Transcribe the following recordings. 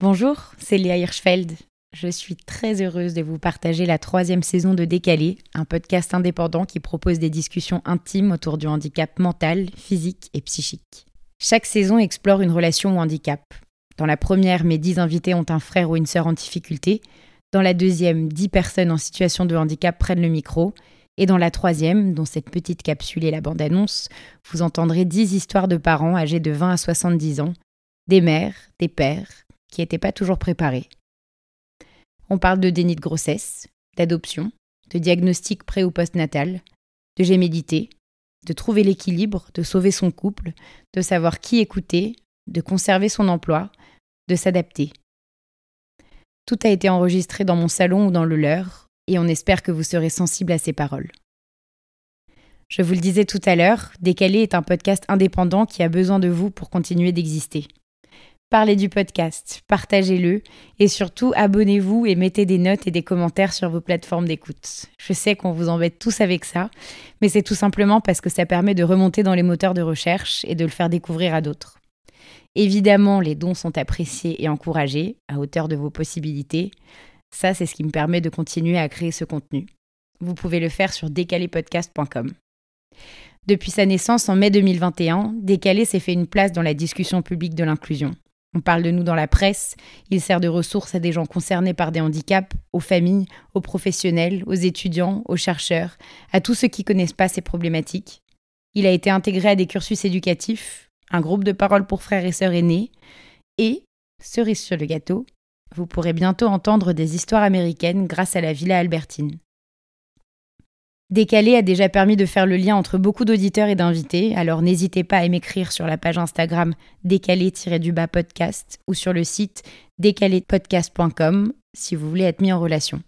Bonjour, c'est Léa Hirschfeld. Je suis très heureuse de vous partager la troisième saison de Décalé, un podcast indépendant qui propose des discussions intimes autour du handicap mental, physique et psychique. Chaque saison explore une relation au handicap. Dans la première, mes dix invités ont un frère ou une sœur en difficulté. Dans la deuxième, dix personnes en situation de handicap prennent le micro. Et dans la troisième, dont cette petite capsule est la bande-annonce, vous entendrez dix histoires de parents âgés de 20 à 70 ans, des mères, des pères, qui n'étaient pas toujours préparés. On parle de déni de grossesse, d'adoption, de diagnostic pré- ou post-natal, de gémédité, de trouver l'équilibre, de sauver son couple, de savoir qui écouter, de conserver son emploi, de s'adapter. Tout a été enregistré dans mon salon ou dans le leur, et on espère que vous serez sensible à ces paroles. Je vous le disais tout à l'heure, Décalé est un podcast indépendant qui a besoin de vous pour continuer d'exister. Parlez du podcast, partagez-le et surtout abonnez-vous et mettez des notes et des commentaires sur vos plateformes d'écoute. Je sais qu'on vous embête tous avec ça, mais c'est tout simplement parce que ça permet de remonter dans les moteurs de recherche et de le faire découvrir à d'autres. Évidemment, les dons sont appréciés et encouragés à hauteur de vos possibilités. Ça, c'est ce qui me permet de continuer à créer ce contenu. Vous pouvez le faire sur décalépodcast.com. Depuis sa naissance en mai 2021, Décalé s'est fait une place dans la discussion publique de l'inclusion. On parle de nous dans la presse, il sert de ressource à des gens concernés par des handicaps, aux familles, aux professionnels, aux étudiants, aux chercheurs, à tous ceux qui connaissent pas ces problématiques. Il a été intégré à des cursus éducatifs, un groupe de parole pour frères et sœurs aînés, et, cerise sur le gâteau, vous pourrez bientôt entendre des histoires américaines grâce à la Villa Albertine. Décalé a déjà permis de faire le lien entre beaucoup d'auditeurs et d'invités, alors n'hésitez pas à m'écrire sur la page Instagram décalé-du-bas podcast ou sur le site décalépodcast.com si vous voulez être mis en relation.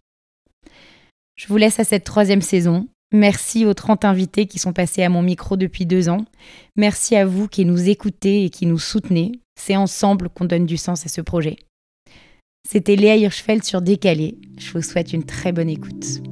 Je vous laisse à cette troisième saison. Merci aux 30 invités qui sont passés à mon micro depuis deux ans. Merci à vous qui nous écoutez et qui nous soutenez. C'est ensemble qu'on donne du sens à ce projet. C'était Léa Hirschfeld sur Décalé. Je vous souhaite une très bonne écoute.